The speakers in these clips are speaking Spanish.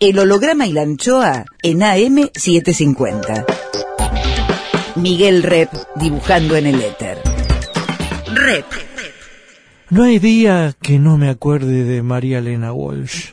El holograma y la anchoa en AM750. Miguel Rep dibujando en el éter. Rep. No hay día que no me acuerde de María Elena Walsh.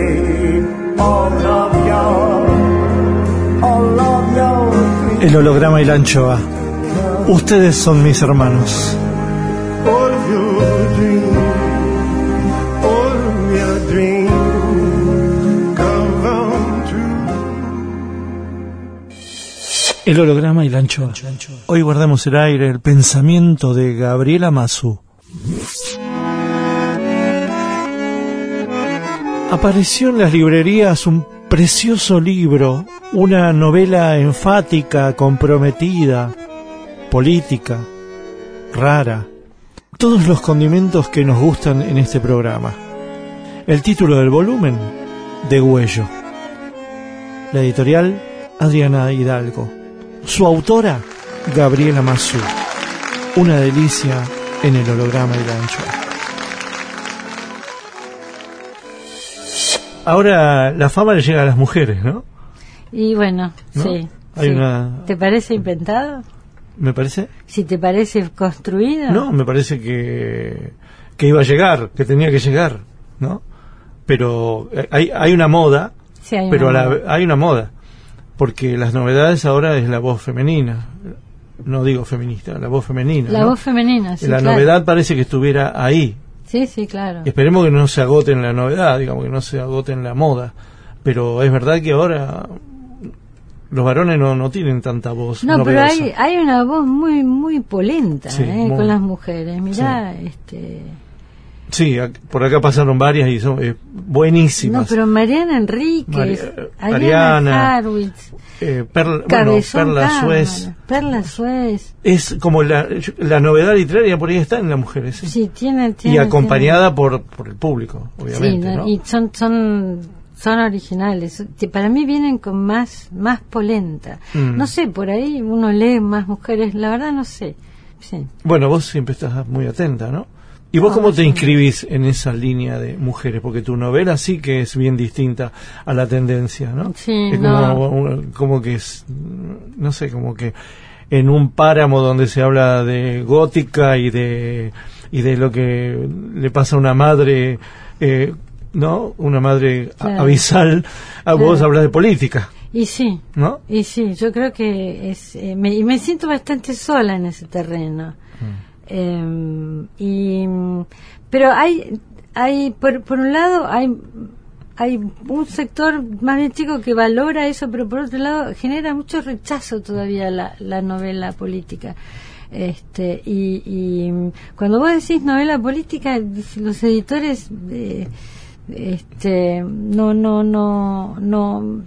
El holograma y la anchoa. Ustedes son mis hermanos. El holograma y la anchoa. Hoy guardamos el aire el pensamiento de Gabriela Mazú. Apareció en las librerías un precioso libro, una novela enfática, comprometida, política, rara. Todos los condimentos que nos gustan en este programa. El título del volumen, De Huello. La editorial, Adriana Hidalgo. Su autora, Gabriela Mazú. Una delicia en el holograma y la anchoa. Ahora la fama le llega a las mujeres, ¿no? Y bueno, ¿No? sí. Hay sí. una- ¿Te parece inventado? Me parece. Si te parece construido. No, me parece que, que iba a llegar, que tenía que llegar, ¿no? Pero eh, hay, hay una moda, Sí, hay pero a una la- hay una moda. Porque las novedades ahora es la voz femenina. No digo feminista, la voz femenina. La ¿no? voz femenina, sí, la claro. novedad parece que estuviera ahí. Sí, sí, claro. Esperemos que no se agote en la novedad, digamos que no se agote en la moda. Pero es verdad que ahora los varones no, no tienen tanta voz. No, pero hay, hay una voz muy muy polenta Sí, ¿eh? muy- con las mujeres. Mirá, este... Sí, por acá pasaron varias y son eh, buenísimas. No, pero Mariana Enríquez, Mari- Ariana Ariana, Harwitz, Eh, Perla, bueno, Perla Suez. Perla Suez. Es como la, la novedad literaria por ahí está en las mujeres. ¿sí? Sí, tiene, y tiene- acompañada por, por el público, tiene- obviamente. sí, ¿no? y son son son originales. Para mí vienen con más más polenta. Mm. No sé, por ahí uno lee más mujeres, la verdad no sé. Sí. Bueno, vos siempre estás muy atenta, ¿no? ¿Y vos Ah, cómo te inscribís en esa línea de mujeres? Porque tu novela sí que es bien distinta a la tendencia, ¿no? Sí, es no. como, que es, no sé, como que en un páramo donde se habla de gótica y de y de lo que le pasa a una madre, eh, ¿no? Una madre Claro. abisal, a vos Claro. hablas de política, Y sí, ¿no? y sí, yo creo que es eh, me, y me siento bastante sola en ese terreno. Mm. Eh, y pero hay hay por, por un lado hay hay un sector más chico que valora eso, pero por otro lado genera mucho rechazo todavía la, la novela política. Este, y, y cuando vos decís novela política, los editores eh, este, no, no, no, no,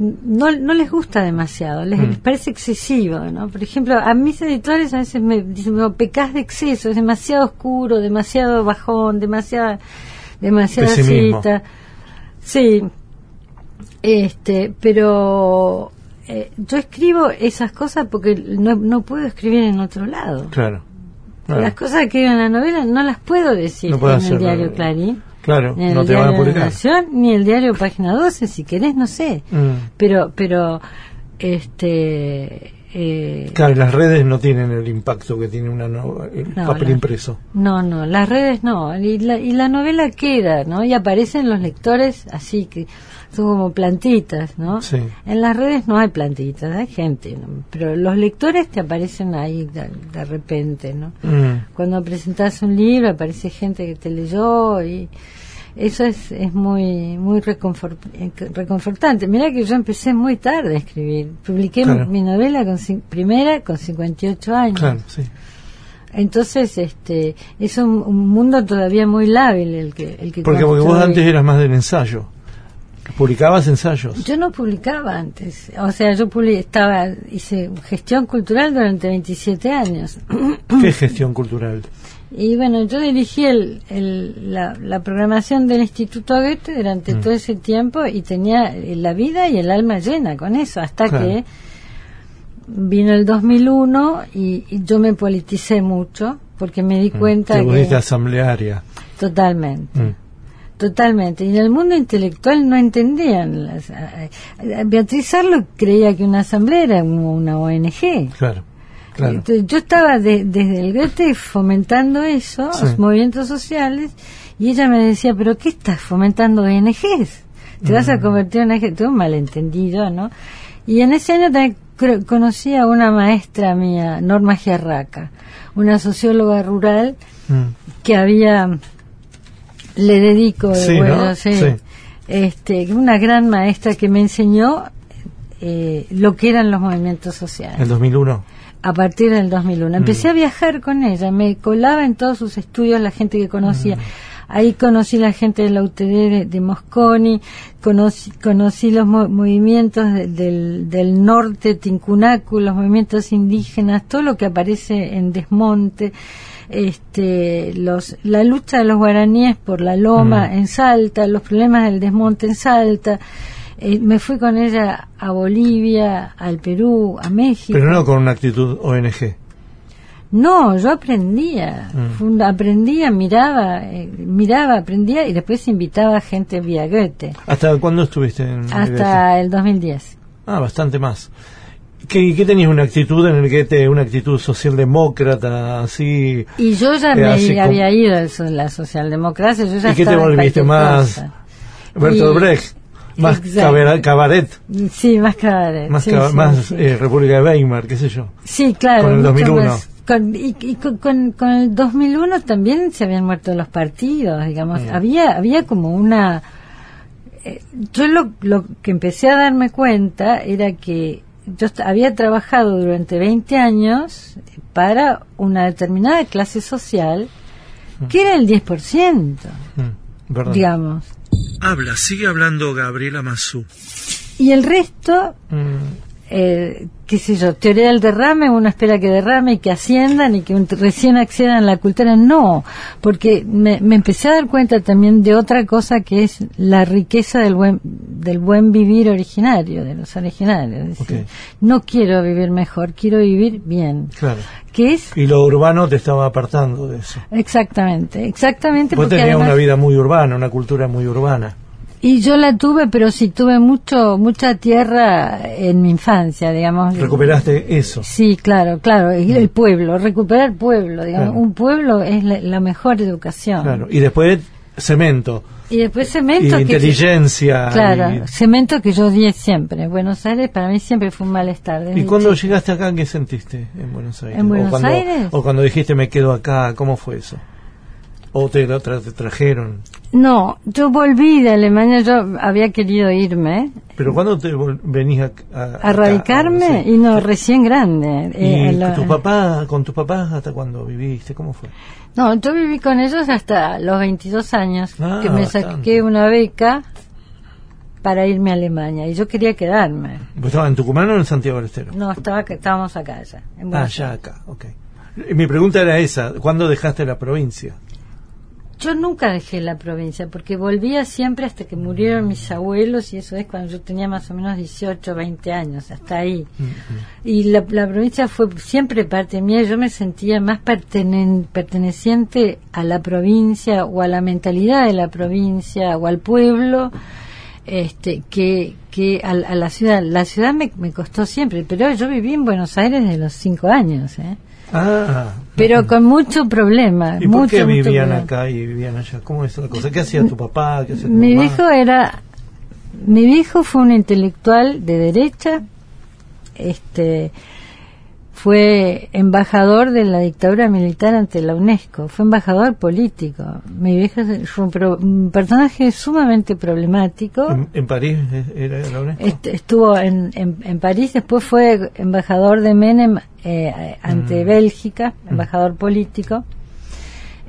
no, no les gusta demasiado, les, Mm. les parece excesivo, ¿no? Por ejemplo, a mis editores a veces me dicen, "No, pecás de exceso, es demasiado oscuro, demasiado bajón, demasiada, demasiada Pesimismo. cita. Sí, este, pero eh, yo escribo esas cosas porque no, no puedo escribir en otro lado. Claro. Las cosas que escribo en la novela no las puedo decir No en el diario Clarín. Claro, ni no el te van a publicar. Nación, ni el diario Página 12, si querés, no sé. Mm. Pero, pero, este... eh, Claro, las redes no tienen el impacto que tiene una no- el No, papel la- impreso. No, no, las redes no. Y la, y la novela queda, ¿no? Y aparecen los lectores así que son como plantitas, ¿no? Sí. En las redes no hay plantitas, hay gente, ¿no? pero los lectores te aparecen ahí de, de repente, ¿no? Mm. Cuando presentas un libro aparece gente que te leyó y eso es, es muy muy reconfort- eh, reconfortante. Mira que yo empecé muy tarde a escribir. Publiqué Claro. mi novela con primera con 58 años. Claro, sí. Entonces, este, es un, un mundo todavía muy lábil el que, el que Porque, porque vos antes eras más del ensayo. Publicabas ensayos. Yo no publicaba antes, o sea, yo estaba, hice gestión cultural durante 27 años. ¿Qué gestión cultural? Y bueno, yo dirigí el, el- la, la programación del Instituto Goethe durante Mm. todo ese tiempo y tenía la vida y el alma llena con eso, hasta Claro. que vino el 2001 y, y yo me politicé mucho porque me di cuenta Mm. Te pusiste que asamblearia. totalmente. Mm. Totalmente. Y en el mundo intelectual no entendían. Las, Beatriz Arlo creía que una asamblea era una ONG. Claro, claro. Entonces, yo estaba de- desde el Goethe fomentando eso, Sí. los movimientos sociales, y ella me decía, pero ¿qué estás fomentando ONGs? Te vas a Mm. convertir en ONG, un malentendido, ¿no? Y en ese año también conocí a una maestra mía, Norma Giarraca, una socióloga rural Mm. que había le dedico de Sí, bueno, ¿no? sí. Sí. este una gran maestra que me enseñó eh, lo que eran los movimientos sociales El 2001. A partir del 2001 empecé Mm. a viajar con ella me colaba en todos sus estudios la gente que conocía Mm. ahí conocí la gente de la UTD de, de Mosconi conocí, conocí los mo- movimientos de- del, del norte Tincunacu los movimientos indígenas todo lo que aparece en Desmonte este los la lucha de los guaraníes por la loma Mm. en Salta los problemas del desmonte en Salta Eh, me fui con ella a Bolivia al Perú a México Pero no con una actitud ONG. no, yo aprendía, Mm. Aprendía, miraba, eh, miraba, aprendía y después invitaba a gente vía Goethe ¿Hasta cuándo estuviste en Goethe? hasta el 2010. Ah, bastante más. ¿Qué, qué tenías una actitud en el que te, una actitud socialdemócrata, así? Y yo ya Eh, me como- había ido so- la socialdemocracia, yo ya ¿Y qué te volviste más? Bertolt Brecht, más cabaret, cabaret, Sí, más cabaret. más, sí, más sí. eh, República de Weimar, qué sé yo. Sí, claro. con el mucho 2001. más. Con- y y con, con- con el 2001 también se habían muerto los partidos, digamos. Mm. Había había como una... eh, yo lo, lo que empecé a darme cuenta era que yo había trabajado durante 20 años para una determinada clase social que era el 10%, Mm, digamos. Habla, sigue hablando Gabriela Mazú. Y el resto Mm, eh, qué sé yo, teoría del derrame, uno espera que derrame y que asciendan y que un- recién accedan a la cultura. No, porque me, me empecé a dar cuenta también de otra cosa que es la riqueza del buen, del buen vivir originario, de los originarios. Es decir, Ok. no quiero vivir mejor, quiero vivir bien. claro. Que es Y lo urbano te estaba apartando de eso. exactamente, exactamente Vos porque tenías además- una vida muy urbana, una cultura muy urbana. Y yo la tuve, pero sí tuve mucho, mucha tierra en mi infancia, digamos. Recuperaste eso. Sí, claro, claro, y el pueblo, recuperar pueblo, digamos, Claro. un pueblo es la, la mejor educación. Claro. Y después cemento. Y después cemento y que inteligencia. claro, y- cemento que yo odié siempre. Buenos Aires para mí siempre fue un malestar. ¿Y cuando llegaste acá, qué sentiste en Buenos Aires? ¿En Buenos o cuando, Aires? O cuando dijiste me quedo acá, ¿cómo fue eso? ¿O te, tra- te trajeron? No, yo volví de Alemania, yo había querido irme ¿Pero cuándo te venís a, a, a acá? radicarme Sí. y no, recién grande. ¿Y eh, lo- tu papá, con tus papás hasta cuándo viviste? ¿Cómo fue? No, yo viví con ellos hasta los 22 años, Ah, que me bastante. saqué una beca para irme a Alemania y yo quería quedarme. ¿Vos estabas en Tucumán o en Santiago del Estero? No, estaba, estábamos acá ya. en ah, ya acá, ok. Y Mi pregunta era esa, ¿cuándo dejaste la provincia? Yo nunca dejé la provincia, porque volvía siempre hasta que murieron mis abuelos, y eso es cuando yo tenía más o menos 18, 20 años, hasta ahí. Y la, la provincia fue siempre parte mía, yo me sentía más pertenen- perteneciente a la provincia o a la mentalidad de la provincia o al pueblo este que, que a, a la ciudad. La ciudad me, me costó siempre, pero yo viví en Buenos Aires desde los cinco años, ¿eh? Ah, pero con mucho problema. ¿y por mucho, qué mucho vivían problema. acá y vivían allá? ¿Cómo es la cosa? ¿Qué hacía tu papá? ¿Qué hacía tu Mi mamá? viejo era, mi viejo fue un intelectual de derecha, este, fue embajador de la dictadura militar ante la UNESCO, fue embajador político. Mi viejo fue un, pro- un personaje sumamente problemático. ¿En, en París era la UNESCO? Est- estuvo en, en, en París, después fue embajador de Menem eh, ante Mm. Bélgica, embajador político.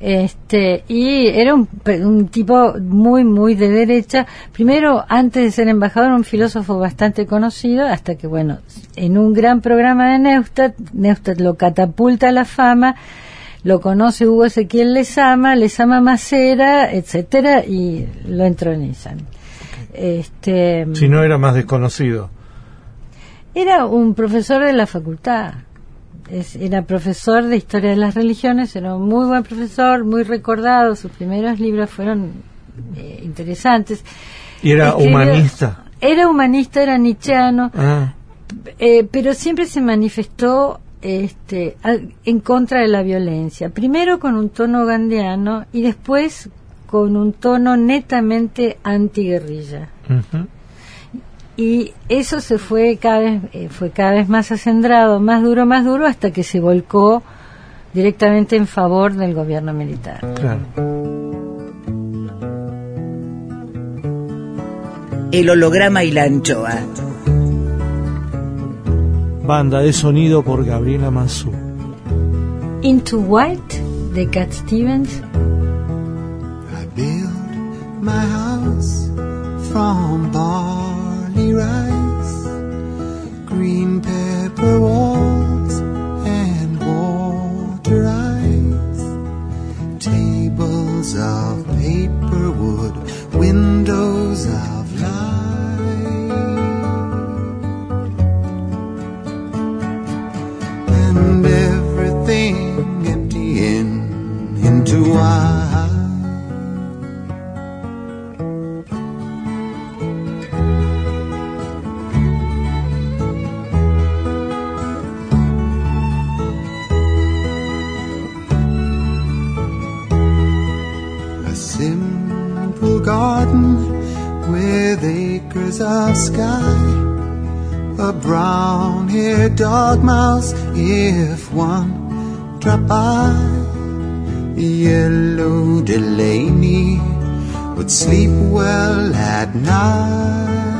Este, y era un, un tipo muy, muy de derecha. Primero, antes de ser embajador, un filósofo bastante conocido, hasta que, bueno, en un gran programa de Neustadt, Neustadt lo catapulta a la fama, lo conoce Hugo Ezequiel Lezama, Lezama Macera, etcétera, y lo entronizan. Este, Si no era más desconocido. era un profesor de la facultad. Es- era profesor de historia de las religiones, era un muy buen profesor, muy recordado. Sus primeros libros fueron eh, interesantes. Y era Escribió- humanista. Era humanista, era nietzscheano, Ah, eh, pero siempre se manifestó este, al- en contra de la violencia. Primero con un tono gandiano y después con un tono netamente antiguerrilla ujú. Y eso se fue cada vez eh, fue cada vez más acendrado más duro más duro hasta que se volcó directamente en favor del gobierno militar Claro. El holograma y la anchoa. Banda de sonido por Gabriela Mazú. Into White de Cat Stevens I built my house from rice, green pepper walls, and water ice. Tables of paper wood, windows of light. And everything emptying into white. Acres of sky. A brown haired dog mouse, if one drop by. Yellow Delaney would sleep well at night.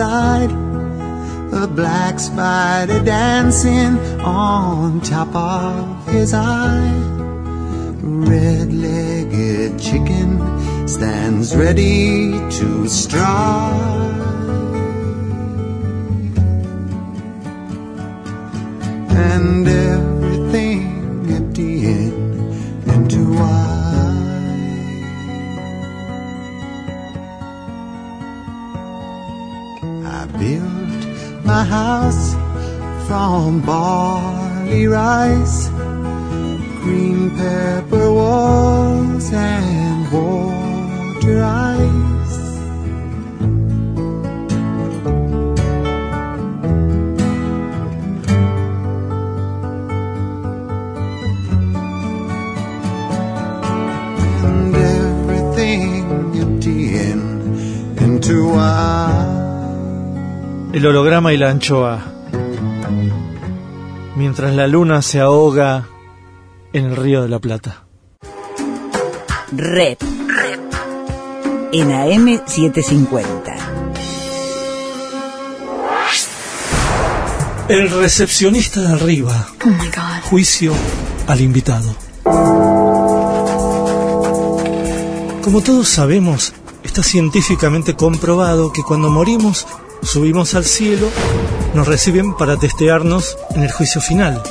A black spider dancing on top of his eye. Red-legged chicken stands ready to strike. pepper walls and water ice. And everything emptying into I. El holograma y la anchoa. Mientras la luna se ahoga en el río de la Plata. Rep. En AM 750. El recepcionista de arriba. Oh my god. Juicio al invitado. Como todos sabemos, está científicamente comprobado que cuando morimos, subimos al cielo, nos reciben para testearnos en el juicio final.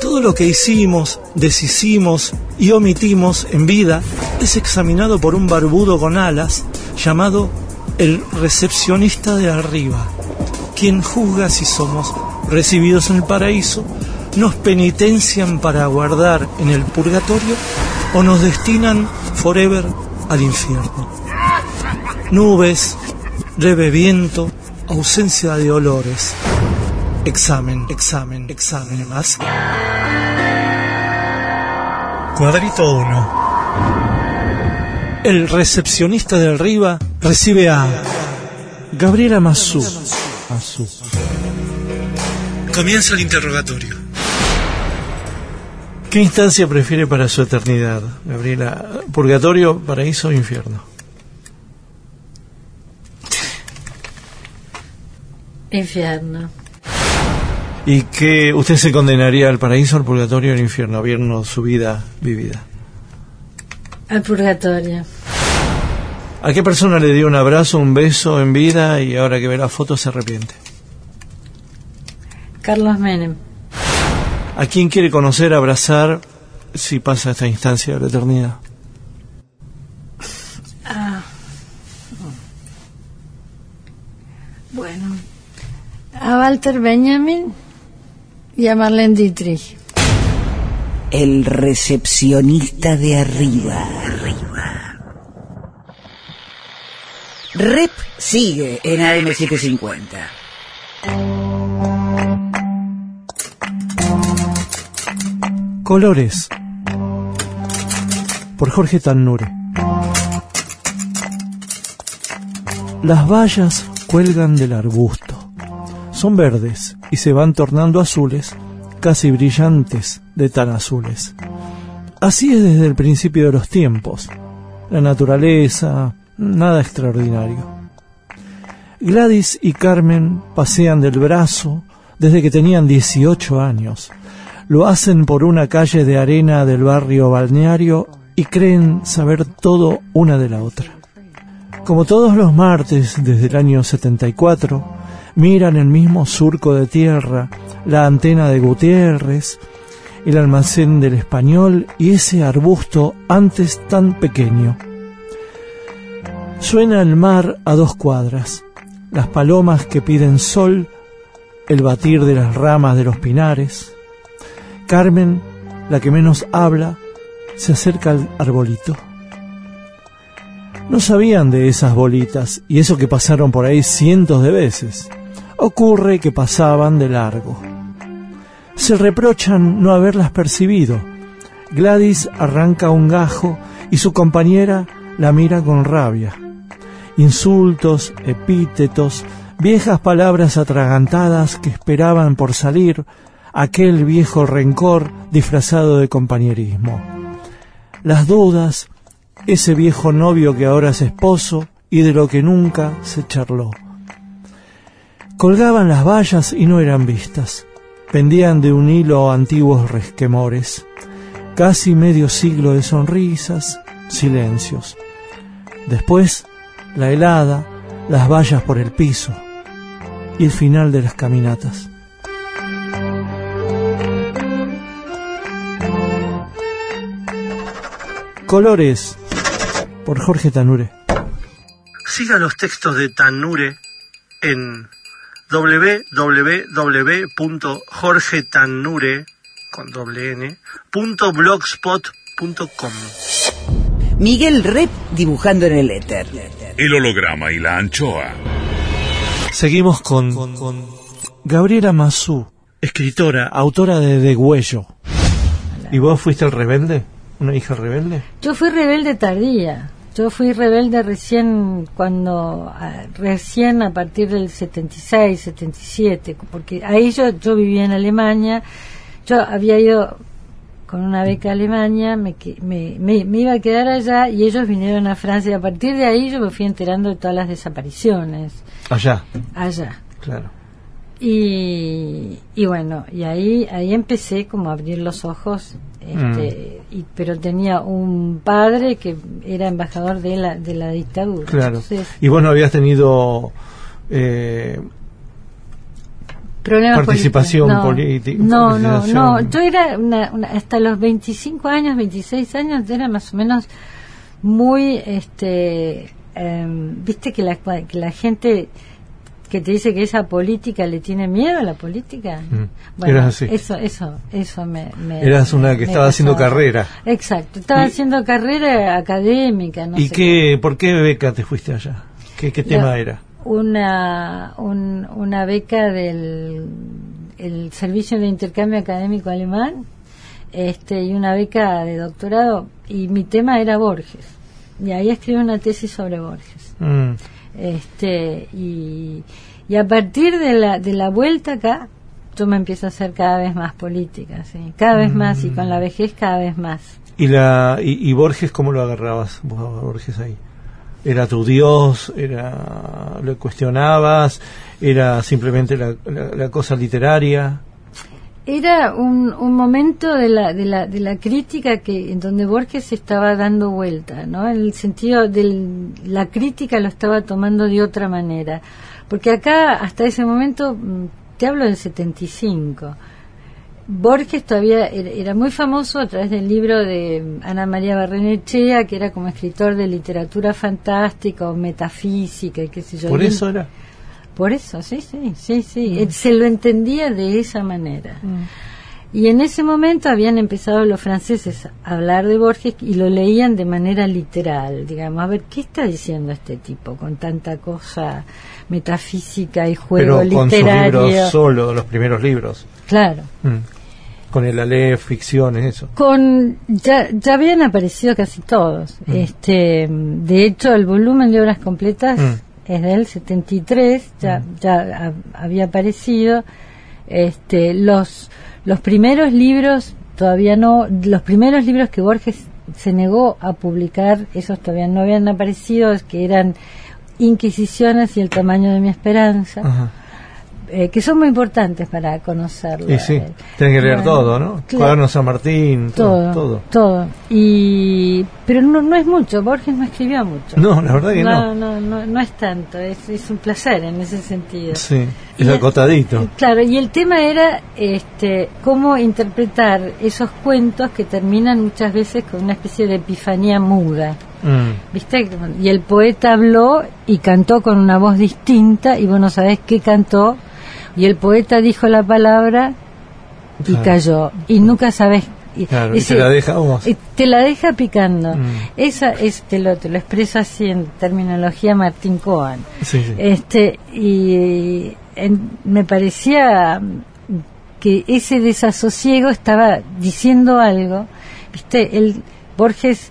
Todo lo que hicimos, deshicimos y omitimos en vida es examinado por un barbudo con alas llamado el recepcionista de arriba, quien juzga si somos recibidos en el paraíso, nos penitencian para guardar en el purgatorio o nos destinan forever al infierno. Nubes, leve viento, ausencia de olores. Examen, examen, examen más. Cuadrito 1. El recepcionista de arriba recibe a Gabriela Mazú. Mazú. Comienza el interrogatorio. ¿Qué instancia prefiere para su eternidad, Gabriela? ¿Purgatorio, paraíso o infierno? Infierno. ¿Y qué usted se condenaría al paraíso, al purgatorio o al infierno, habiendo su vida vivida? Al purgatorio. ¿A qué persona le dio un abrazo, un beso en vida y ahora que ve la foto se arrepiente? Carlos Menem. ¿A quién quiere conocer, abrazar si pasa esta instancia de la eternidad? Ah. Bueno. A Walter Benjamin y a Marlene Dietrich. El recepcionista de arriba. Rep sigue en AM750. Colores. Por Jorge Tannure. Las bayas cuelgan del arbusto. Son verdes y se van tornando azules, casi brillantes de tan azules. Así es desde el principio de los tiempos. La naturaleza, nada extraordinario. Gladys y Carmen pasean del brazo desde que tenían 18 años. Lo hacen por una calle de arena del barrio balneario y creen saber todo una de la otra. Como todos los martes desde el año 74, miran el mismo surco de tierra, la antena de Gutiérrez, el almacén del español y ese arbusto antes tan pequeño. Suena el mar a dos cuadras, las palomas que piden sol, el batir de las ramas de los pinares. Carmen, la que menos habla, se acerca al arbolito. No sabían de esas bolitas y eso que pasaron por ahí cientos de veces. Ocurre que pasaban de largo. Se reprochan no haberlas percibido. Gladys arranca un gajo y su compañera la mira con rabia. Insultos, epítetos, viejas palabras atragantadas que esperaban por salir, aquel viejo rencor disfrazado de compañerismo. Las dudas, ese viejo novio que ahora es esposo y de lo que nunca se charló. Colgaban las vallas y no eran vistas. Pendían de un hilo antiguos resquemores. Casi medio siglo de sonrisas, silencios. Después, la helada, las vallas por el piso y el final de las caminatas. Colores por Jorge Tanure. Siga los textos de Tanure en www.jorgetanure con doble n, punto blogspot.com. Miguel Rep dibujando en el éter. El holograma y la anchoa. Seguimos con, con Gabriela Mazú, escritora, autora de Degüello. ¿Y vos fuiste el rebelde? ¿Una hija rebelde? Yo fui rebelde tardía. Yo fui rebelde recién cuando, a- recién a partir del 76, 77, porque ahí yo, yo vivía en Alemania, yo había ido con una beca a Alemania, me, me, me, me iba a quedar allá y ellos vinieron a Francia y a partir de ahí yo me fui enterando de todas las desapariciones Allá, allá. claro. Y, y bueno, y ahí ahí empecé como a abrir los ojos, este, Mm. y, pero tenía un padre que era embajador de la, de la dictadura. Claro. Entonces, Y vos no habías tenido eh, problemas Participación política, No, no, no. Yo era una, una- hasta los 25 años, 26 años, era más o menos muy, este, em, viste que la, que la gente que te dice que esa política le tiene miedo a la política. Mm. Eras así. Eso, eso, eso me. me- Eras una que estaba haciendo carrera. Exacto, estaba Y- haciendo carrera académica, no ¿Y sé qué, por qué beca te fuiste allá? ¿Qué, qué tema La- era? Una, un- una beca del el Servicio de Intercambio Académico Alemán este, y una beca de doctorado. Y mi tema era Borges. Y ahí escribí una tesis sobre Borges. Mm. Este, y, y a partir de la, de la vuelta acá, yo me empiezo a hacer cada vez más política, ¿sí? cada vez más, y con la vejez cada vez más. ¿Y, la, y, y Borges cómo lo agarrabas vos a Borges ahí? ¿Era tu dios? ¿Era ¿Lo cuestionabas? ¿Era simplemente la, la- la cosa literaria? Era un, un momento de la, de, la, de la crítica que en donde Borges estaba dando vuelta, ¿no? En el sentido de la crítica lo estaba tomando de otra manera. Porque acá, hasta ese momento, mm, te hablo del 75. Borges todavía era, era muy famoso a través del libro de Ana María Barrenechea, que era como escritor de literatura fantástica o metafísica y qué sé yo. ¿Por eso era? Por eso, sí, sí, sí, sí. Él Se lo entendía de esa manera. Y en ese momento habían empezado los franceses a hablar de Borges y lo leían de manera literal, digamos, a ver, ¿qué está diciendo este tipo con tanta cosa metafísica y juego Pero con sus literario? libros solo, los primeros libros. Claro. Mm. Con el Aleph, ficciones, eso. Con ya, ya habían aparecido casi todos. Este, de hecho, el volumen de obras completas Es del 73, ya ya ha- había aparecido. Este, los los primeros libros todavía no, los primeros libros que Borges se negó a publicar, esos todavía no habían aparecido, que eran Inquisiciones y el tamaño de mi esperanza. Eh, que son muy importantes para conocerlo. Y sí, Eh, tienen que leer bueno, todo, ¿no? claro. Cuaderno San Martín, todo. todo, todo. todo. Y pero no, no es mucho. Borges no escribió mucho. No, la verdad que no, no. no, no, no es tanto. Es, es un placer en ese sentido. Sí, es Y acotadito. Claro, y el tema era este, cómo interpretar esos cuentos que terminan muchas veces con una especie de epifanía muda. Mm. ¿Viste? Y el poeta habló y cantó con una voz distinta y vos no sabés qué cantó. Y el poeta dijo la palabra y Claro. cayó. Y nunca sabés. y- Claro, y te la deja y te la deja picando. Mm. Esa es, te lo, te lo expresa así en terminología Martín Cohen. Sí, sí. Este, y en- me parecía que ese desasosiego estaba diciendo algo. Viste, el Borges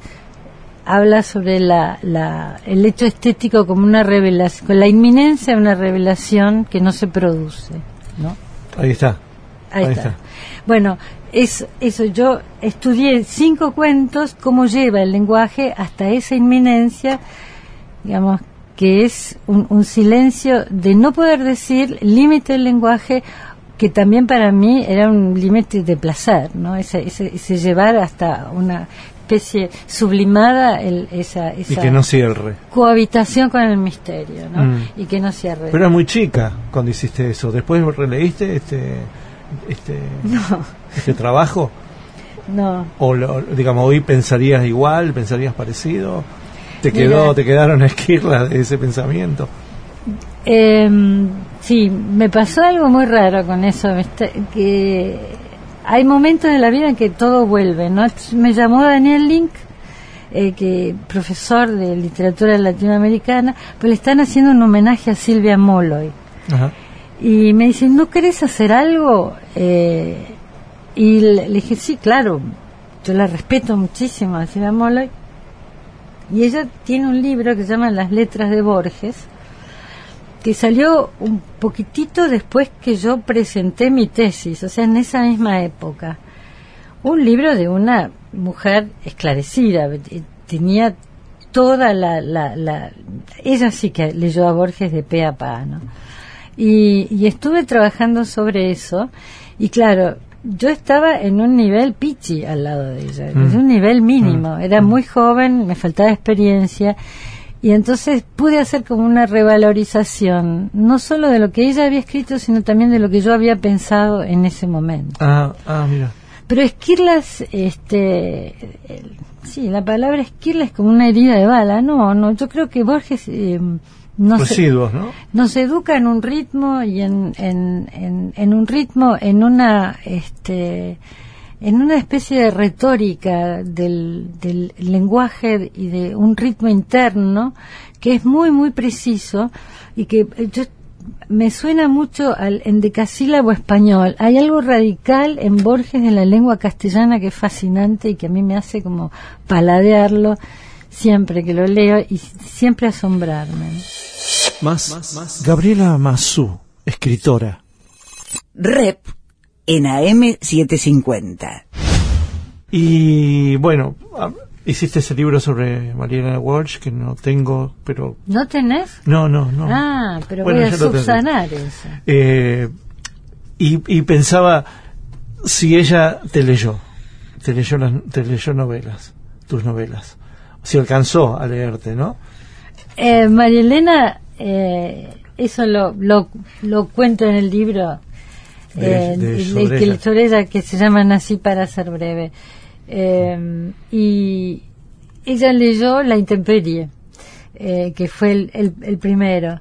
habla sobre la, la, el hecho estético como una revelación, con la inminencia de una revelación que no se produce, ¿no? Ahí está. Ahí, Ahí está. está. Bueno, es, eso yo estudié cinco cuentos, cómo lleva el lenguaje hasta esa inminencia, digamos, que es un, un silencio de no poder decir, límite del lenguaje, que también para mí era un límite de placer, ¿no? Ese, ese, ese llevar hasta una especie sublimada el, esa, Y esa que no cierre. cohabitación con el misterio, ¿no? Mm. Y que no cierre. Pero era muy chica cuando hiciste eso. ¿Después releíste este este, no, este trabajo? no. ¿O lo- digamos, hoy pensarías igual, pensarías parecido? ¿Te, Mira. quedó, ¿Te quedaron esquirlas de ese pensamiento? Eh, sí, me pasó algo muy raro con eso, que hay momentos de la vida en que todo vuelve, ¿no? Me llamó Daniel Link, eh, que profesor de literatura latinoamericana, pues le están haciendo un homenaje a Silvia Molloy. Ajá. Y me dicen, ¿no querés hacer algo? Eh, y le, le dije, sí, claro, yo la respeto muchísimo a Silvia Molloy. Y ella tiene un libro que se llama Las letras de Borges, que salió un poquitito después que yo presenté mi tesis, o sea, en esa misma época. Un libro de una mujer esclarecida, eh, tenía toda la, la, la ella sí que leyó a Borges de pe a pa, ¿no? Y, y estuve trabajando sobre eso, y claro, yo estaba en un nivel pichi al lado de ella, Mm. en un nivel mínimo, Mm. era muy joven, me faltaba experiencia, y entonces pude hacer como una revalorización, no solo de lo que ella había escrito, sino también de lo que yo había pensado en ese momento. Ah, ah, mira. Pero esquirlas, este, el- sí, la palabra esquirla es como una herida de bala. No, no, yo creo que Borges eh, nos, Residuos, ¿no? nos educa en un ritmo y en, en, en, en un ritmo, en una, este, en una especie de retórica del, del lenguaje y de un ritmo interno que es muy, muy preciso y que eh, yo me suena mucho al endecasílabo español. Hay algo radical en Borges de la lengua castellana que es fascinante y que a mí me hace como paladearlo siempre que lo leo y siempre asombrarme. Más. Gabriela Mazú, escritora. Rep en AM750. Y bueno, ah, hiciste ese libro sobre Mariana Walsh que no tengo, pero ¿No tenés? no, no, no. Ah, pero Bueno, voy a subsanar eso. Eh, y, y pensaba si ella te leyó, te leyó, las, te leyó novelas, tus novelas, si alcanzó a leerte, ¿no? Eh, María Elena, eh, eso lo, lo, lo cuento en el libro De- eh, de- de- que, se llama Nací para ser breve. Eh, y ella leyó La Intemperie, eh, que fue el, el, el primero.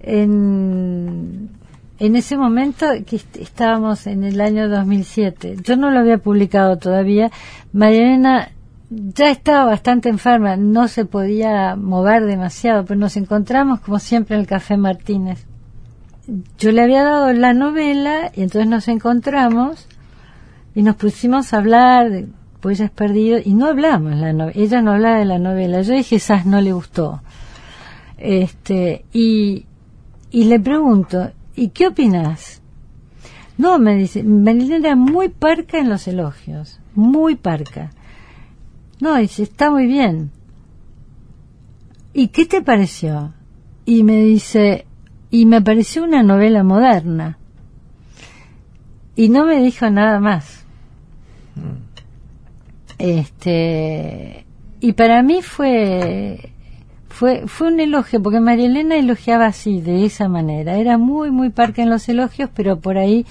En, en ese momento que est- estábamos en el año 2007, yo no lo había publicado todavía, María Elena ya estaba bastante enferma, no se podía mover demasiado, pero nos encontramos como siempre en el Café Martínez. Yo le había dado la novela y entonces nos encontramos y nos pusimos a hablar de Huellas Perdidas y no hablamos la no- ella no hablaba de la novela. Yo dije, esas no le gustó. Este, y, y le pregunto, ¿y qué opinas? No, me dice, Marilena era muy parca en los elogios, muy parca. No, dice, está muy bien. ¿Y qué te pareció? Y me dice, y me pareció una novela moderna. Y no me dijo nada más. Este, y para mí fue, fue, fue un elogio, porque María Elena elogiaba así, de esa manera. Era muy, muy parca en los elogios, pero por ahí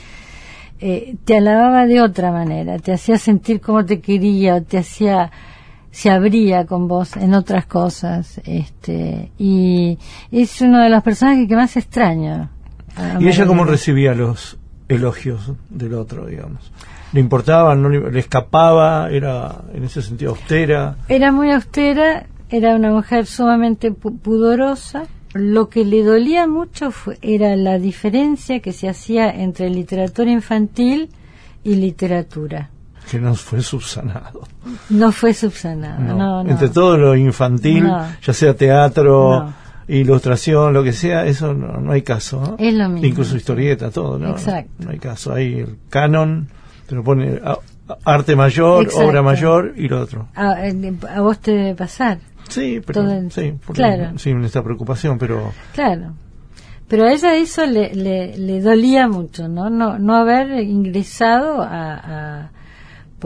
eh, te alababa de otra manera, te hacía sentir como te quería, o te hacía, se abría con vos en otras cosas, este, y es uno de los personajes que más extraño. ¿Y ella cómo recibía los elogios del otro, digamos? ¿Le importaba, no le, le escapaba, era en ese sentido austera? Era muy austera, era una mujer sumamente pu- pudorosa. Lo que le dolía mucho fue- era la diferencia que se hacía entre literatura infantil y literatura. Que no fue subsanado. No fue subsanada, No. no, no. Entre todo lo infantil, No. ya sea teatro, ilustración, lo que sea, eso no, no hay caso. ¿no? Es lo mismo. Incluso historieta, todo, ¿no? Exacto. No hay caso. Hay el canon, te lo pone a- arte mayor, Exacto. obra mayor y lo otro. A, eh, a vos te debe pasar, Sí, pero el- sí, porque- claro. sin esta preocupación, pero claro. Pero a ella eso le, le, le dolía mucho, ¿no? No, no haber ingresado a, a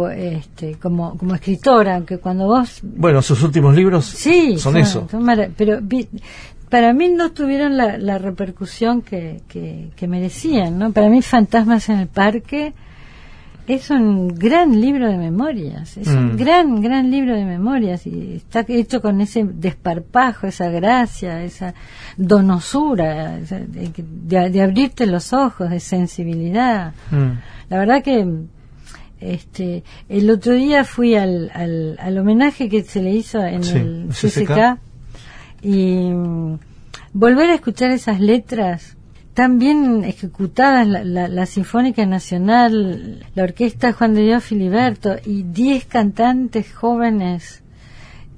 este, como, como escritora, aunque cuando vos bueno, sus últimos libros Sí, son eso. son pero vi- para mí no tuvieron la, la repercusión que, que, que merecían, ¿no? Para mí Fantasmas en el Parque es un gran libro de memorias, es un Mm. gran, gran libro de memorias y está hecho con ese desparpajo, esa gracia, esa donosura, de, de- de abrirte los ojos, de sensibilidad. Mm. La verdad que este el otro día fui al, al, al homenaje que se le hizo en Sí, el CCK. CCK y mm, volver a escuchar esas letras tan bien ejecutadas, la, la, la Sinfónica Nacional, la Orquesta Juan de Dios Filiberto y 10 cantantes jóvenes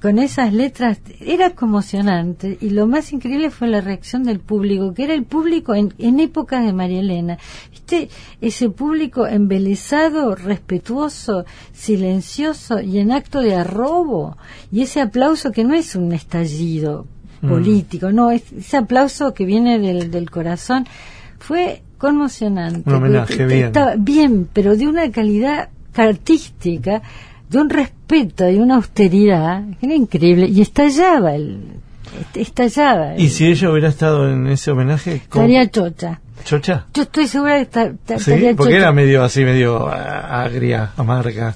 con esas letras era conmocionante y lo más increíble fue la reacción del público, que era el público en, en épocas de María Elena. ¿Viste? Ese público embelesado, respetuoso, silencioso y en acto de arrobo. Y ese aplauso que no es un estallido Mm. político, no, es, ese aplauso que viene del, del corazón fue conmocionante. Un homenaje, bien. estaba bien, pero de una calidad artística, de un respeto y una austeridad, que era increíble, y estallaba el estallaba. Y si ella hubiera estado en ese homenaje, ¿cómo? estaría chocha. ¿Chocha? Yo estoy segura que esta- esta- Sí, estaría porque chocha. era medio así, medio ah, agria, amarga.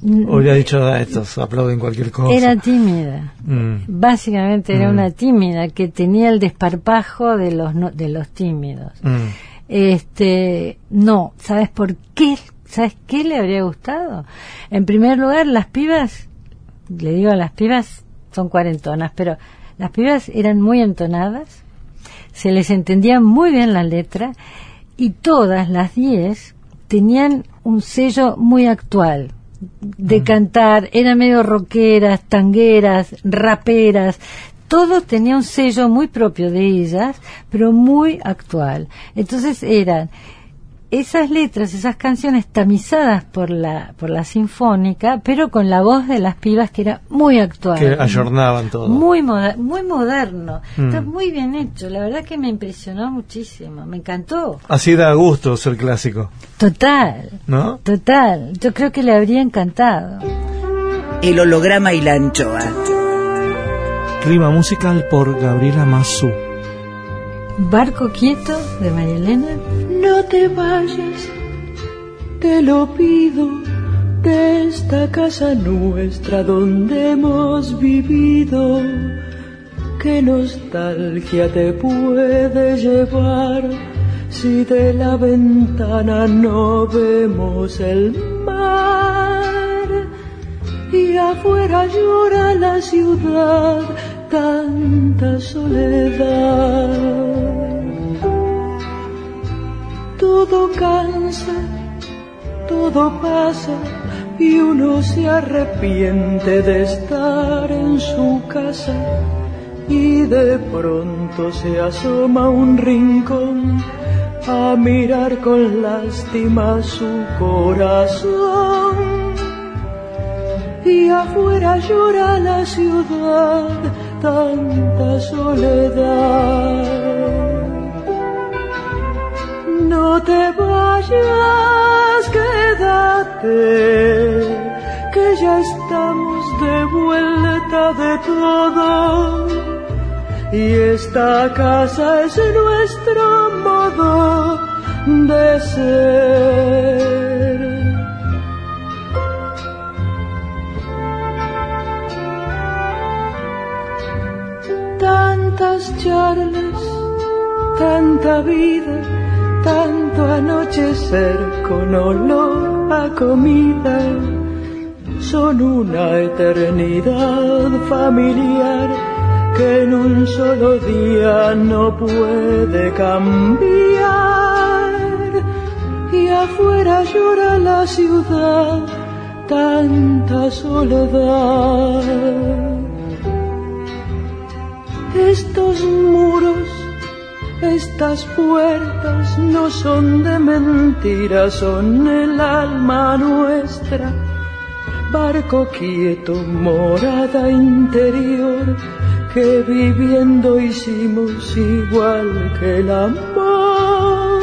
Mm, Hubiera dicho, "Ah, estos aplauden cualquier cosa. Era tímida. Mm. Básicamente era Mm. una tímida que tenía el desparpajo de los no- de los tímidos. Mm. Este, no, ¿sabes por qué? ¿Sabes qué le habría gustado? En primer lugar, las pibas, le digo las pibas, son cuarentonas, pero las pibas eran muy entonadas, se les entendía muy bien la letra y todas las diez tenían un sello muy actual de cantar, eran medio rockeras, tangueras, raperas, todo tenía un sello muy propio de ellas, pero muy actual. Entonces eran esas letras, esas canciones tamizadas por la por la sinfónica, pero con la voz de las pibas que era muy actual. Que ayornaban todo. Muy, moder- muy moderno. Mm. Está muy bien hecho. La verdad que me impresionó muchísimo. Me encantó. Así da gusto ser clásico, Total. ¿no? Total. Yo creo que le habría encantado. El holograma y la anchoa. Clima musical por Gabriela Mazú. Barco quieto de María Elena. No te vayas, te lo pido, de esta casa nuestra donde hemos vivido. ¿Qué nostalgia te puede llevar si de la ventana no vemos el mar? Y afuera llora la ciudad, tanta soledad. Todo cansa, todo pasa y uno se arrepiente de estar en su casa y de pronto se asoma un rincón a mirar con lástima su corazón. Y afuera llora la ciudad tanta soledad no te vayas, quédate, que ya estamos de vuelta de todo. Y esta casa es nuestro modo de ser. Tantas charlas, tanta vida tanto anochecer con olor a comida. Son una eternidad familiar que en un solo día no puede cambiar. Y afuera llora la ciudad tanta soledad estos muros estas puertas no son de mentira, son el alma nuestra. Barco quieto, morada interior, que viviendo hicimos igual que el amor.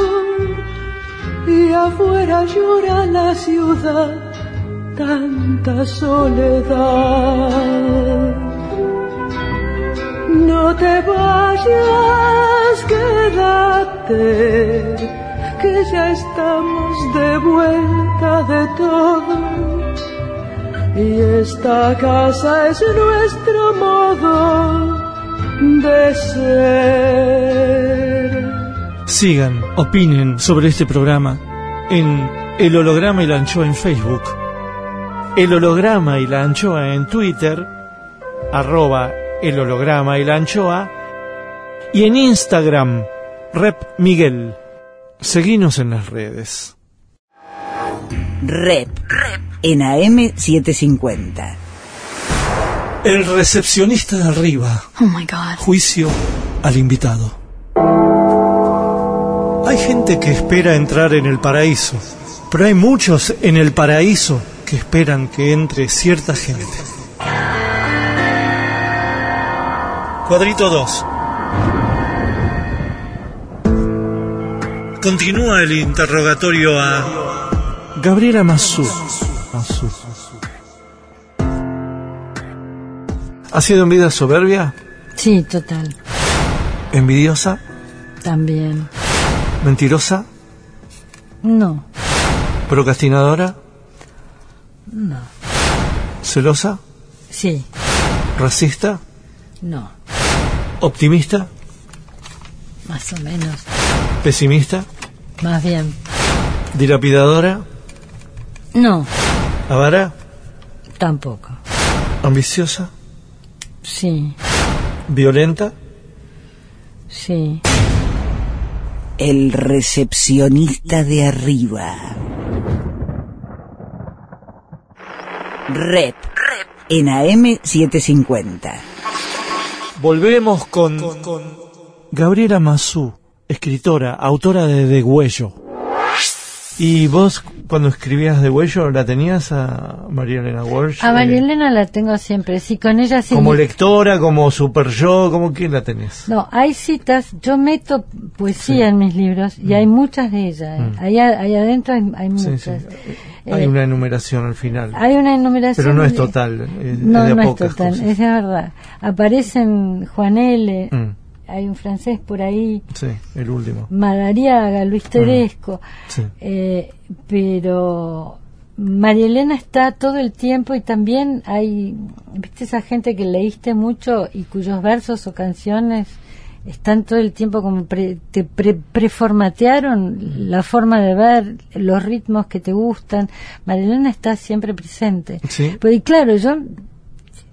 Y afuera llora la ciudad, tanta soledad. No te vayas, quédate, que ya estamos de vuelta de todo. Y esta casa es nuestro modo de ser. Sigan, opinen sobre este programa en El Holograma y la Anchoa en Facebook, El Holograma y la Anchoa en Twitter, arroba El Holograma y la Anchoa, y en Instagram, Rep Miguel. Seguinos en las redes. Rep. En AM750. El recepcionista de arriba. Oh my god. Juicio al invitado. Hay gente que espera entrar en el paraíso, pero hay muchos en el paraíso que esperan que entre cierta gente. Cuadrito 2. Continúa el interrogatorio a Gabriela Mazú. ¿Ha sido en vida soberbia? Sí, total. ¿Envidiosa? También. ¿Mentirosa? No, ¿Procrastinadora? no. ¿Celosa? Sí, ¿Racista? no. ¿Optimista? Más o menos. ¿Pesimista? Más bien. ¿Dilapidadora? No, ¿Avara? tampoco. ¿Ambiciosa? Sí, ¿Violenta? sí. El recepcionista de arriba. Rep. En AM750. Volvemos con, Gabriela Mazú, escritora, autora de Degüello. ¿Y vos, cuando escribías Degüello, la tenías a María Elena Walsh? A María eh, Elena la tengo siempre. Sí, con ella sí. Como lectora, como super yo, ¿cómo quién la tenés? No, hay citas. Yo meto poesía en mis libros y hay muchas de ellas. eh. Ahí, a- ahí adentro hay, hay Mm. Sí, muchas. sí. Eh, Hay una enumeración al final. Hay una enumeración. Pero no es de- total, es- no, es de no es total, es de verdad. Aparecen Juan L., Mm, hay un francés por ahí, sí, el último. Madariaga, Luis Teresco, Sí. eh, pero María Elena está todo el tiempo y también hay, viste esa gente que leíste mucho y cuyos versos o canciones están todo el tiempo como pre- te pre- preformatearon la forma de ver, los ritmos que te gustan. María Elena está siempre presente. Sí. Pero y claro, yo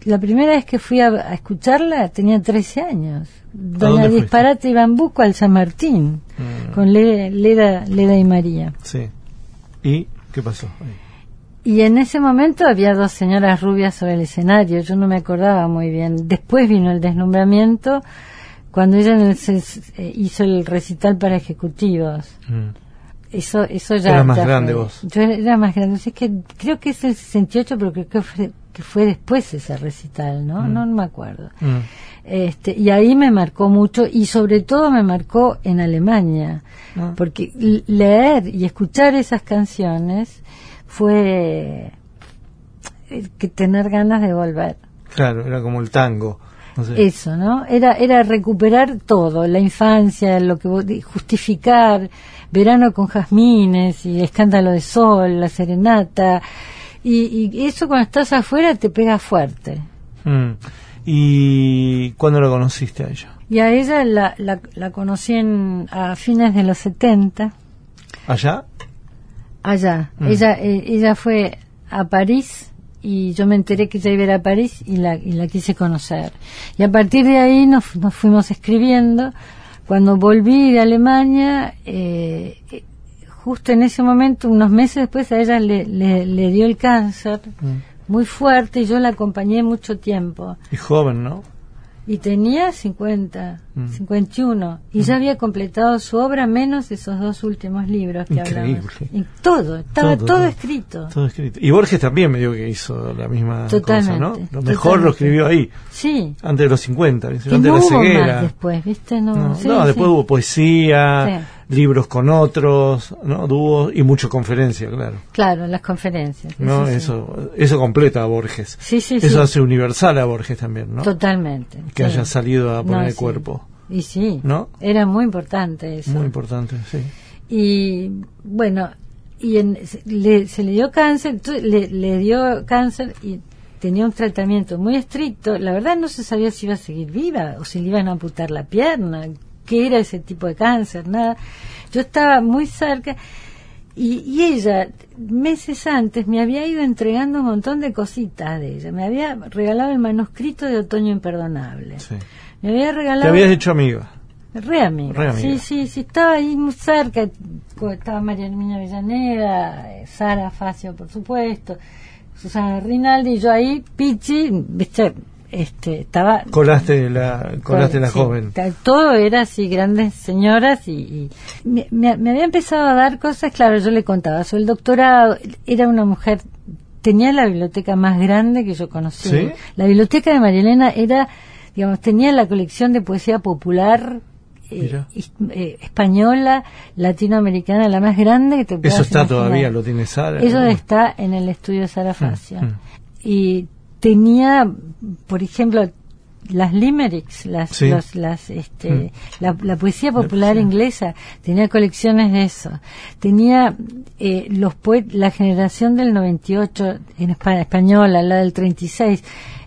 la primera vez que fui a, a escucharla tenía 13 años. Doña? Disparate y Bambuco al San Martín, Mm. con Le- Leda, Leda y María. Sí. ¿Y qué pasó? Y en ese momento había dos señoras rubias sobre el escenario, yo no me acordaba muy bien. Después vino el deslumbramiento cuando ella el- se- se- hizo el recital para ejecutivos. Mm. Eso, eso ya. Eras más ya grande fue. vos. Yo era, era más grande. Es que creo que es el 68, pero creo que fue, que fue después ese recital, ¿no? No, no me acuerdo. Mm. Este, y ahí me marcó mucho y sobre todo me marcó en Alemania, Ah. porque leer y escuchar esas canciones fue eh, que tener ganas de volver. Claro, era como el tango. No sé. Eso, ¿no? Era, era recuperar todo, la infancia, lo que vos justificar, verano con jazmines y escándalo de sol, la serenata, y, y eso cuando estás afuera te pega fuerte. Mm. ¿Y cuándo la conociste a ella? Y a ella la, la, la conocí en, a fines de los 70, ¿Allá? allá. Mm. Ella, eh, ella fue a París y yo me enteré que ella iba a ir a París y la, y la quise conocer. Y a partir de ahí nos, nos fuimos escribiendo. Cuando volví de Alemania, eh, justo en ese momento, unos meses después, a ella le, le, le dio el cáncer Mm. muy fuerte y yo la acompañé mucho tiempo. Y joven, ¿no? Y tenía 50, Mm. 51. Y ya había completado su obra menos esos dos últimos libros que Increíble. hablamos. Y todo, estaba todo, Todo, todo. escrito. Todo escrito. Y Borges también me dio que hizo la misma Totalmente, cosa, ¿no? Lo mejor lo escribió ahí, Sí. antes de los 50, ¿viste? Que antes no de la hubo ceguera. más después, ¿viste? No, No, sí, no, sí. después hubo poesía, Sí. Libros con otros, ¿no? Dúos y mucho conferencia, claro. Claro, las conferencias. ¿no? sí. Eso, eso completa a Borges. Sí, sí, eso hace universal a Borges también, ¿no? Totalmente. Que haya salido a poner No, el cuerpo. Y sí, ¿No? era muy importante eso. Muy importante, sí. y bueno y en- le, se le dio cáncer le, le dio cáncer y tenía un tratamiento muy estricto la verdad no se sabía si iba a seguir viva o si le iban a amputar la pierna qué era ese tipo de cáncer nada yo estaba muy cerca y, y ella meses antes me había ido entregando un montón de cositas de ella me había regalado el manuscrito de Otoño Imperdonable sí. me había regalado Te habías hecho amiga. Re amiga. Re amiga. Sí, sí, sí, estaba ahí muy cerca. Estaba María Herminia Villaneda, eh, Sara Facio, por supuesto, Susana Rinaldi, y yo ahí, Pichi, viste, este, estaba Colaste la, colaste la Sí, joven. Todo era así, grandes señoras y, y me, me- me había empezado a dar cosas, claro, yo le contaba, sobre el doctorado, era una mujer, tenía la biblioteca más grande que yo conocí. ¿Sí? La biblioteca de María Elena era, digamos, tenía la colección de poesía popular eh, eh, española, latinoamericana, la más grande que te puedas Eso está imaginar. todavía, lo tiene Sara. Eso ¿no? está en el estudio de Sara Facio. mm. Y tenía, por ejemplo, las limericks, las, Sí. los- las, este, Mm. la, la poesía popular poesía. inglesa, tenía colecciones de eso. Tenía eh, los poe- la generación del 98 en Espa- española, la del 36,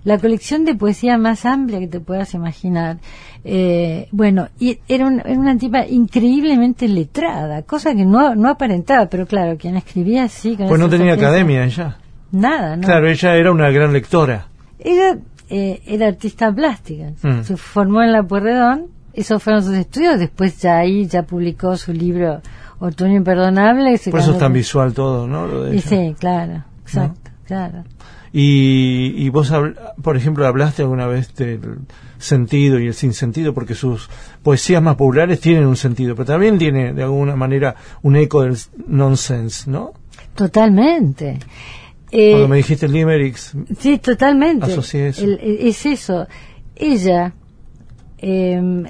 la colección de poesía más amplia que te puedas imaginar. Eh, bueno, y era, un- era una tipa increíblemente letrada, cosa que no, no aparentaba, pero claro, quien escribía con Pues no tenía academia ella. Nada, ¿no? Claro, ella era una gran lectora. Ella eh, era artista plástica, Mm. se formó en la Puerredón, esos fueron sus estudios, después ya ahí ya publicó su libro Otoño Imperdonable. se Por eso es tan visual todo, ¿no? Lo de sí, claro, exacto, claro. Y, y vos, por ejemplo, hablaste alguna vez del sentido y el sinsentido, porque sus poesías más populares tienen un sentido, pero también tiene de alguna manera un eco del nonsense, ¿no? Totalmente. Eh, Cuando me dijiste limericks, Sí, totalmente. Asocié eso. El- el- es eso. Ella, eh,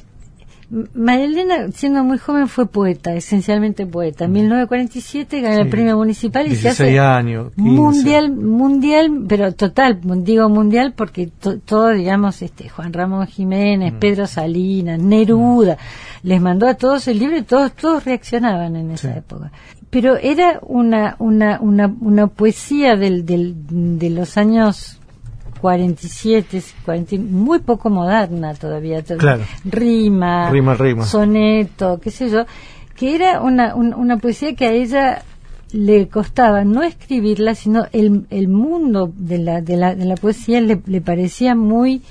María Elena, siendo muy joven, fue poeta, esencialmente poeta. En 1947 gana el Sí. premio municipal y se 16 hace años, 15. mundial, mundial, pero total, digo mundial porque to- todo, digamos, este Juan Ramón Jiménez, Mm. Pedro Salinas, Neruda, les mandó a todos el libro y todos, todos reaccionaban en esa Sí. época. Pero era una, una, una, una poesía del, del, de los años 47, 40, muy poco moderna todavía. Claro. Rima, Rima, rima. soneto, qué sé yo, que era una, un- una poesía que a ella le costaba no escribirla, sino el, el mundo de la, de la, de la poesía le, le parecía muy,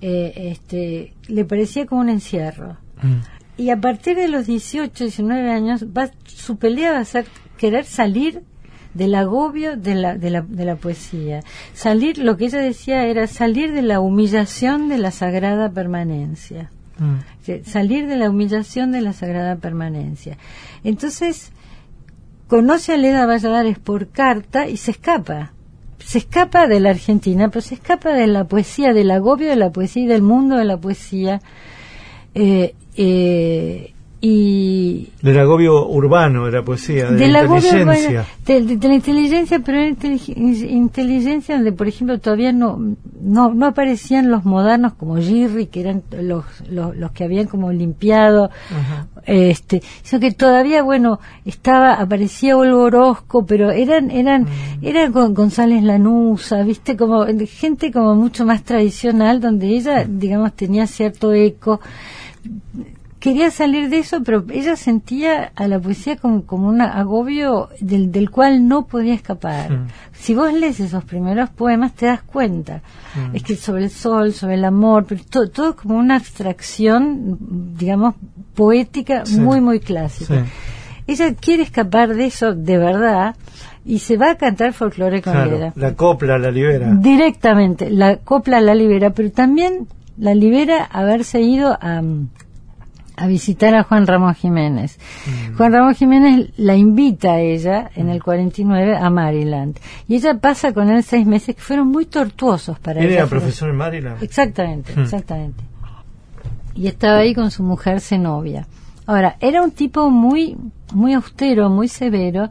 eh, este, le parecía como un encierro. Mm. Y a partir de los 18, 19 años, va, su pelea va a ser querer salir del agobio de la, de, la, de la poesía. Salir, lo que ella decía era salir de la humillación de la sagrada permanencia. Mm. Salir de la humillación de la sagrada permanencia. Entonces, conoce a Leda Valladares por carta y se escapa. Se escapa de la Argentina, pero se escapa de la poesía, del agobio de la poesía y del mundo de la poesía. Eh, eh, y del agobio urbano de la poesía, de la inteligencia. de, la inteligencia, pero era intelig- inteligencia donde, por ejemplo, todavía no, no, no aparecían los modernos como Girri, que eran los, los, los que habían como limpiado, este, sino que todavía, bueno, estaba, aparecía Olgo Orozco, pero eran, eran, eran con González Lanusa, viste, como gente como mucho más tradicional, donde ella, digamos, tenía cierto eco quería salir de eso, pero ella sentía a la poesía como, como un agobio del, del cual no podía escapar. Mm. Si vos lees esos primeros poemas te das cuenta. Es que sobre el sol, sobre el amor, pero to- todo como una abstracción, digamos, poética Sí. muy, muy clásica. Sí. Ella quiere escapar de eso de verdad y se va a cantar folclore con Claro, Leda. la copla la libera. Directamente, la copla la libera, pero también la libera haberse ido a, a visitar a Juan Ramón Jiménez. Mm. Juan Ramón Jiménez la invita a ella en el 49 a Maryland. Y ella pasa con él seis meses que fueron muy tortuosos para ella. era profesor en Maryland. Exactamente, Hmm. exactamente. Y estaba ahí con su mujer Zenobia. Ahora, era un tipo muy, muy austero, muy severo.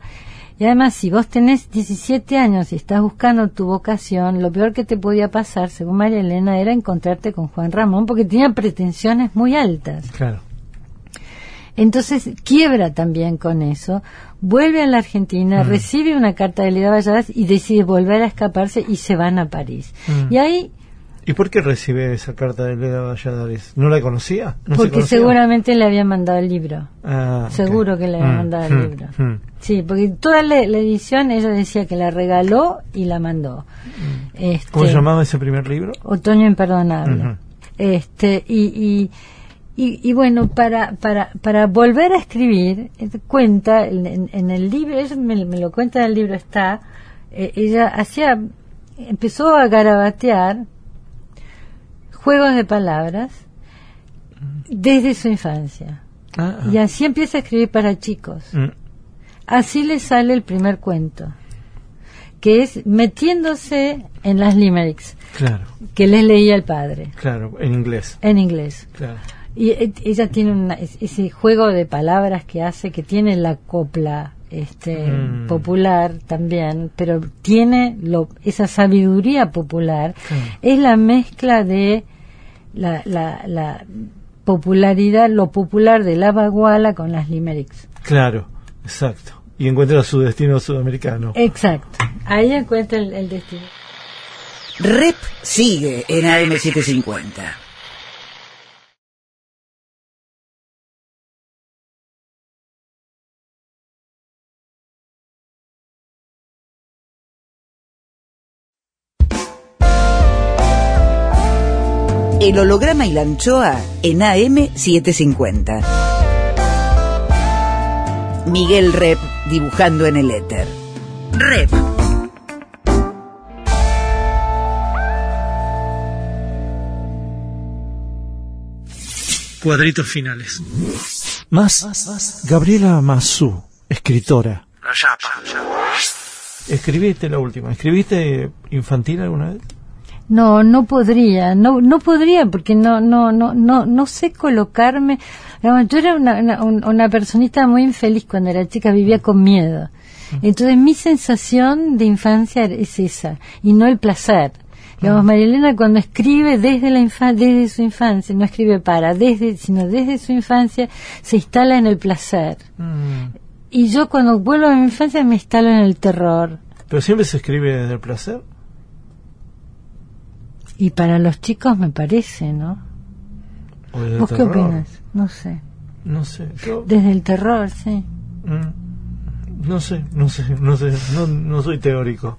Y además, si vos tenés 17 años y estás buscando tu vocación, lo peor que te podía pasar, según María Elena, era encontrarte con Juan Ramón, porque tenía pretensiones muy altas. Claro. Entonces quiebra también con eso, vuelve a la Argentina, Mm. recibe una carta de Leda Valladares y decide volver a escaparse y se van a París. Mm. Y ahí ¿Y por qué recibe esa carta de Leda Valladares? ¿No la conocía? ¿No se porque conocía? seguramente le había mandado el libro. Ah. Seguro que le había Mm, mandado el mm, libro. mm. Sí, porque toda la, la edición ella decía que la regaló y la mandó. Este, ¿Cómo se llamaba ese primer libro? Otoño imperdonable. Este y, y, y, y bueno para para para volver a escribir eh, cuenta en, en- en el libro ella me, me lo cuenta en el libro está eh, ella hacía empezó a garabatear juegos de palabras desde su infancia. Ah, ah. Y así empieza a escribir para chicos. Mm, Así le sale el primer cuento, que es metiéndose en las limericks claro, que les leía el padre claro, en inglés. en inglés. Claro. Y eh, ella tiene una- es- ese juego de palabras que hace, que tiene la copla este, Mm. popular también, pero tiene lo, esa sabiduría popular. Es la mezcla de la, la, la popularidad, lo popular de la baguala con las limericks. Claro, exacto. Y encuentra su destino sudamericano. Exacto. Ahí encuentra el, el destino. Rep sigue en AM750. El holograma y la anchoa en AM750. Miguel Rep dibujando en el éter. Rep. Cuadritos finales. Más Gabriela Mazú, escritora. ¿Escribiste la última? ¿Escribiste infantil alguna vez? No, no podría, no, no podría porque no, no, no, no, no sé colocarme. Yo era una, una, un- una personita muy infeliz cuando era chica, vivía con miedo. Entonces mi sensación de infancia es esa y no el placer. Digamos, Marilena cuando escribe desde la infa- desde su infancia, no escribe para, desde, sino desde su infancia, se instala en el placer. Mm, Y yo cuando vuelvo a mi infancia me instalo en el terror. Pero siempre se escribe desde el placer. Y para los chicos me parece, ¿no? ¿O desde el ¿Vos qué opinas? No sé. No sé. yo- Desde el terror, sí. Mm, no sé, no sé, no sé. No, no soy teórico.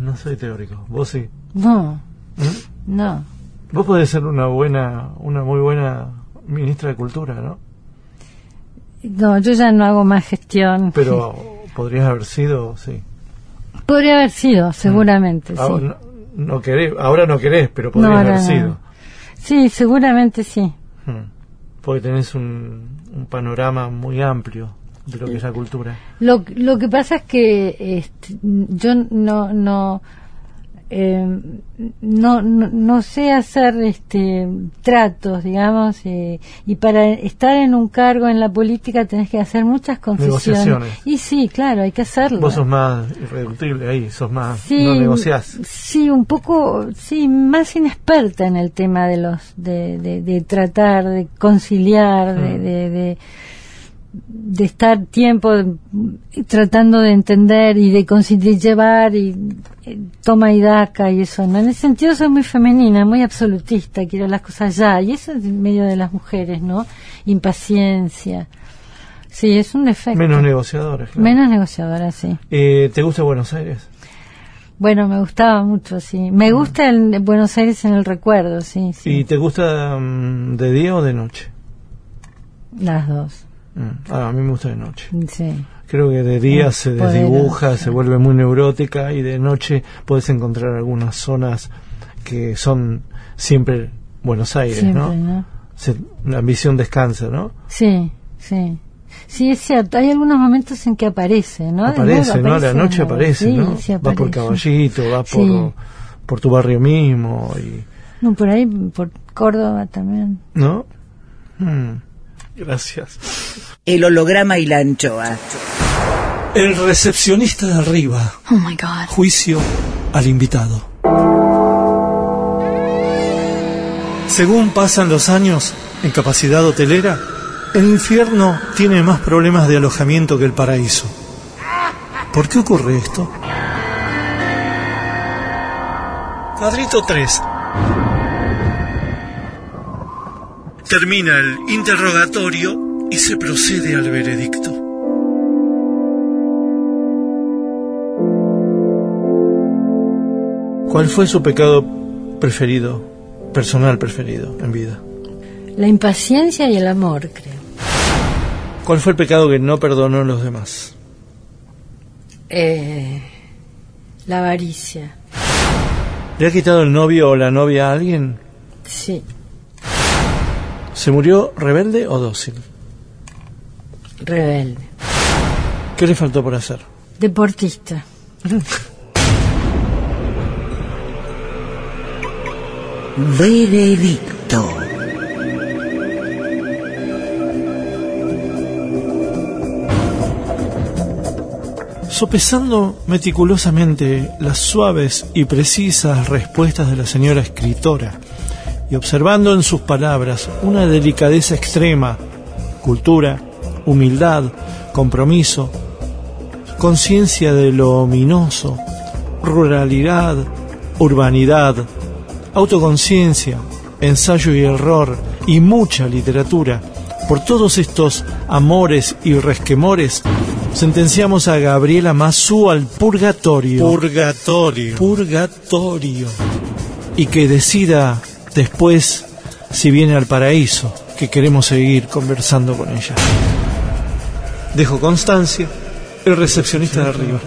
No soy teórico. Vos sí. No, ¿Mm? no. Vos podés ser una buena, una muy buena ministra de Cultura, ¿no? No, yo ya no hago más gestión. Pero podrías haber sido, sí. Podría haber sido, seguramente, sí. Ahora, no, no querés, ahora no querés, pero No, ahora haber no. sido. Sí, seguramente sí. Mm. Porque tenés un, un panorama muy amplio de lo que es la cultura. Lo, lo que pasa es que este, yo no no, eh, no no no sé hacer este tratos, digamos, eh, y para estar en un cargo en la política tenés que hacer muchas concesiones. Y sí, claro, hay que hacerlo. Vos sos más irreductible ahí, sos más, Sí, no negociás. Sí, un poco, sí, más inexperta en el tema de los, de, de, de tratar, de conciliar, de, Mm. de, de, de estar tiempo mm, tratando de entender y de conseguir llevar y eh, toma y daca y eso. ¿no? En ese sentido soy muy femenina, muy absolutista, quiero las cosas ya. Y eso es en medio de las mujeres, ¿no? Impaciencia. Sí, es un defecto. Menos negociadores. claro. Menos negociadora, sí. Eh, ¿Te gusta Buenos Aires? Bueno, me gustaba mucho, sí. Me gusta el Buenos Aires en el recuerdo, sí, sí. ¿Y te gusta mm, de día o de noche? Las dos. Ah, a mí me gusta de noche. sí. Creo que de día Es se desdibuja, se vuelve muy neurótica y de noche puedes encontrar algunas zonas que son siempre Buenos Aires, Siempre, ¿no? ¿no? Se- la ambición descansa, ¿no? Sí, sí. Sí, es cierto. Hay algunos momentos en que aparece, ¿no? Aparece, ¿no? La noche aparece, Sí, ¿no? sí, vas por. Caballito, Sí. por, por tu barrio mismo, y, No, por ahí, por Córdoba también. ¿no? Mm, Gracias. El holograma y la anchoa. El recepcionista de arriba. Oh my God. Juicio al invitado. Según pasan los años en capacidad hotelera, el infierno tiene más problemas de alojamiento que el paraíso. ¿Por qué ocurre esto? Cuadrito 3. Termina el interrogatorio y se procede al veredicto. ¿Cuál fue su pecado preferido, personal preferido en vida? La impaciencia y el amor, creo. ¿Cuál fue el pecado que no perdonó a los demás? Eh, la avaricia. ¿Le ha quitado el novio o la novia a alguien Sí, ¿Se murió rebelde o dócil? rebelde. ¿Qué le faltó por hacer? Deportista. Veredicto. Sopesando meticulosamente las suaves y precisas respuestas de la señora escritora y observando en sus palabras una delicadeza extrema, cultura, humildad, compromiso, conciencia de lo ominoso, ruralidad, urbanidad, autoconciencia, ensayo y error y mucha literatura. Por todos estos amores y resquemores, sentenciamos a Gabriela Mazú al purgatorio. Purgatorio. Purgatorio. Y que decida después si viene al paraíso, que queremos seguir conversando con ella. Dejo constancia, el recepcionista de arriba.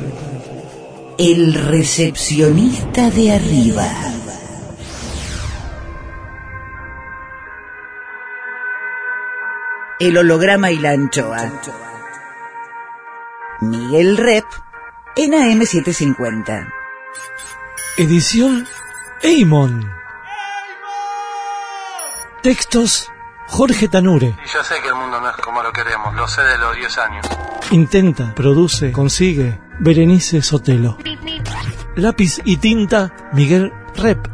El recepcionista de arriba. El holograma y la anchoa. Miguel Rep en AM750. Edición Eimon. Textos Jorge Tanure. Y yo sé que el mundo no es como lo queremos, lo sé de los 10 años. Intenta, produce, consigue Berenice Sotelo. Lápiz y tinta Miguel Rep.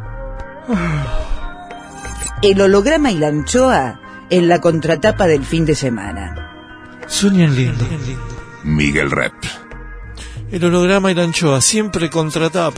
El holograma y la anchoa en la contratapa del fin de semana. Sueñen lindo. Miguel Rep. El holograma y la anchoa siempre contratapa.